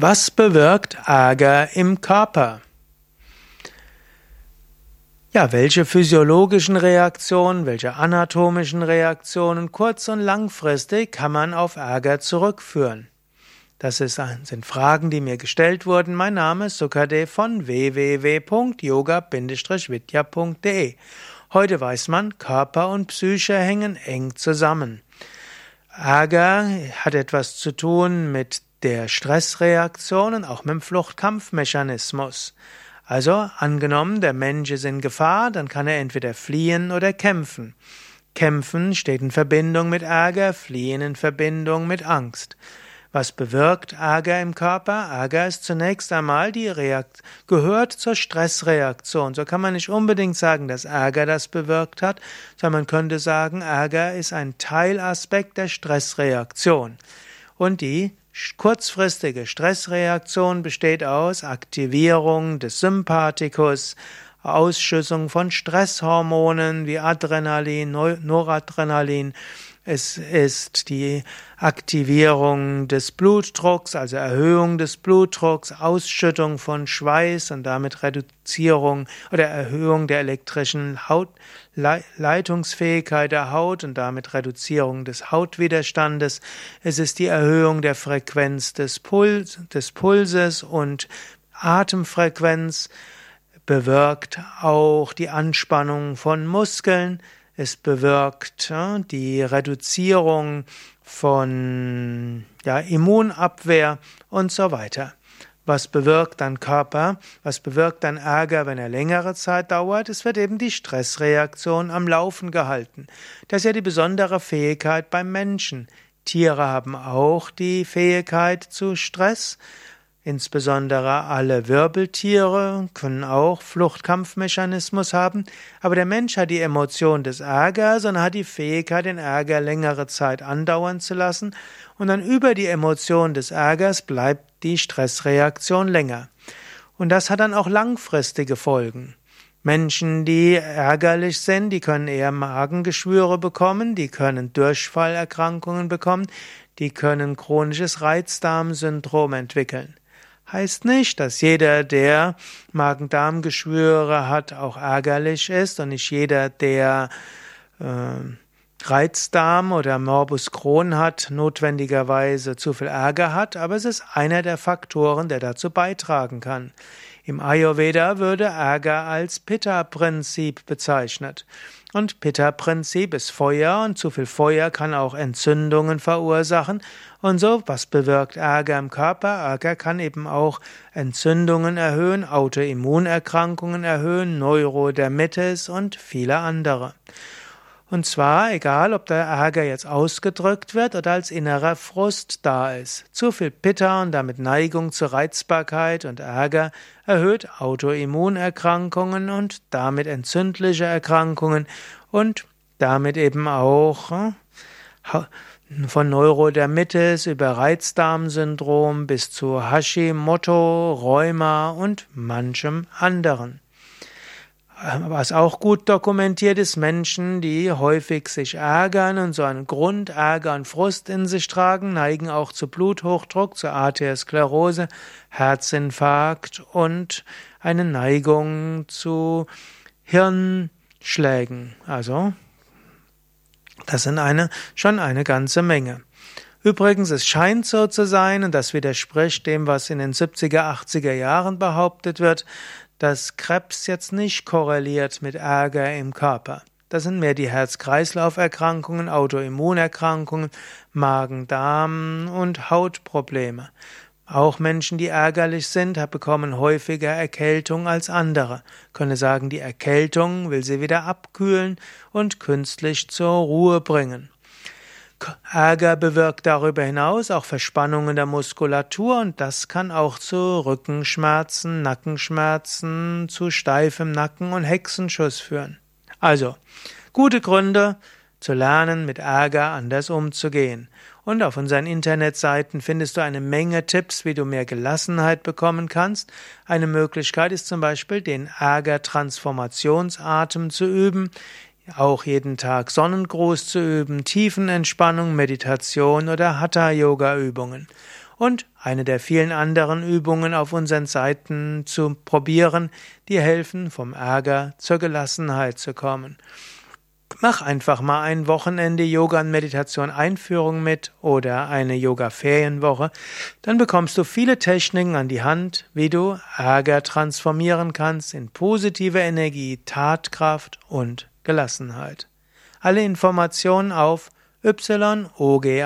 Was bewirkt Ärger im Körper? Ja, welche physiologischen Reaktionen, welche anatomischen Reaktionen kurz- und langfristig kann man auf Ärger zurückführen? Das ist, sind Fragen, die mir gestellt wurden. Mein Name ist Sukadev von www.yoga-vidya.de. Heute weiß man, Körper und Psyche hängen eng zusammen. Ärger hat etwas zu tun mit der Stressreaktion und auch mit dem Fluchtkampfmechanismus. Also angenommen, der Mensch ist in Gefahr, dann kann er entweder fliehen oder kämpfen. Kämpfen steht in Verbindung mit Ärger, fliehen in Verbindung mit Angst. Was bewirkt Ärger im Körper? Ärger ist zunächst einmal die Reakt gehört zur Stressreaktion. So kann man nicht unbedingt sagen, dass Ärger das bewirkt hat, sondern man könnte sagen, Ärger ist ein Teilaspekt der Stressreaktion. Und die kurzfristige Stressreaktion besteht aus Aktivierung des Sympathikus, Ausschüssung von Stresshormonen wie Adrenalin, Noradrenalin. Es ist die Aktivierung des Blutdrucks, also Erhöhung des Blutdrucks, Ausschüttung von Schweiß und damit Reduzierung oder Erhöhung der elektrischen Haut, Leitungsfähigkeit der Haut und damit Reduzierung des Hautwiderstandes. Es ist die Erhöhung der Frequenz des, Puls, des Pulses und Atemfrequenz bewirkt auch die Anspannung von Muskeln, es bewirkt die Reduzierung von ja, Immunabwehr und so weiter. Was bewirkt dein Körper? Was bewirkt dein Ärger, wenn er längere Zeit dauert? Es wird eben die Stressreaktion am Laufen gehalten. Das ist ja die besondere Fähigkeit beim Menschen. Tiere haben auch die Fähigkeit zu Stress. Insbesondere alle Wirbeltiere können auch Fluchtkampfmechanismus haben, aber der Mensch hat die Emotion des Ärgers und hat die Fähigkeit, den Ärger längere Zeit andauern zu lassen, und dann über die Emotion des Ärgers bleibt die Stressreaktion länger. Und das hat dann auch langfristige Folgen. Menschen, die ärgerlich sind, die können eher Magengeschwüre bekommen, die können Durchfallerkrankungen bekommen, die können chronisches Reizdarmsyndrom entwickeln. Heißt nicht, dass jeder, der Magen-Darm-Geschwüre hat, auch ärgerlich ist und nicht jeder, der äh, Reizdarm oder Morbus Crohn hat, notwendigerweise zu viel Ärger hat, aber es ist einer der Faktoren, der dazu beitragen kann. Im Ayurveda würde Ärger als Pitta-Prinzip bezeichnet. Und Pitta-Prinzip ist Feuer und zu viel Feuer kann auch Entzündungen verursachen. Und so, was bewirkt Ärger im Körper? Ärger kann eben auch Entzündungen erhöhen, Autoimmunerkrankungen erhöhen, Neurodermitis und viele andere. Und zwar egal, ob der Ärger jetzt ausgedrückt wird oder als innerer Frust da ist. Zu viel Pitta und damit Neigung zur Reizbarkeit und Ärger erhöht Autoimmunerkrankungen und damit entzündliche Erkrankungen und damit eben auch äh, von Neurodermitis über Reizdarmsyndrom bis zu Hashimoto, Rheuma und manchem anderen. Was auch gut dokumentiert ist, Menschen, die häufig sich ärgern und so einen Grundärger und Frust in sich tragen, neigen auch zu Bluthochdruck, zu Arteriosklerose, Herzinfarkt und eine Neigung zu Hirnschlägen. Also, das sind eine, schon eine ganze Menge. Übrigens, es scheint so zu sein, und das widerspricht dem, was in den 70er, 80er Jahren behauptet wird, dass Krebs jetzt nicht korreliert mit Ärger im Körper. Das sind mehr die Herz-Kreislauf-Erkrankungen, Autoimmunerkrankungen, Magen-Darm und Hautprobleme. Auch Menschen, die ärgerlich sind, bekommen häufiger Erkältung als andere. Könne sagen, die Erkältung will sie wieder abkühlen und künstlich zur Ruhe bringen. Ärger bewirkt darüber hinaus auch Verspannungen der Muskulatur und das kann auch zu Rückenschmerzen, Nackenschmerzen, zu steifem Nacken und Hexenschuss führen. Also, gute Gründe zu lernen, mit Ärger anders umzugehen. Und auf unseren Internetseiten findest du eine Menge Tipps, wie du mehr Gelassenheit bekommen kannst. Eine Möglichkeit ist zum Beispiel, den Ärger-Transformationsatem zu üben, auch jeden Tag Sonnengruß zu üben, Tiefenentspannung, Meditation oder Hatha-Yoga-Übungen. und eine der vielen anderen Übungen auf unseren Seiten zu probieren, die helfen, vom Ärger zur Gelassenheit zu kommen. Mach einfach mal ein Wochenende Yoga und Meditation Einführung mit oder eine Yoga Ferienwoche. Dann bekommst du viele Techniken an die Hand, wie du Ärger transformieren kannst in positive Energie, Tatkraft und Gelassenheit. Alle Informationen auf yoga-vidya.de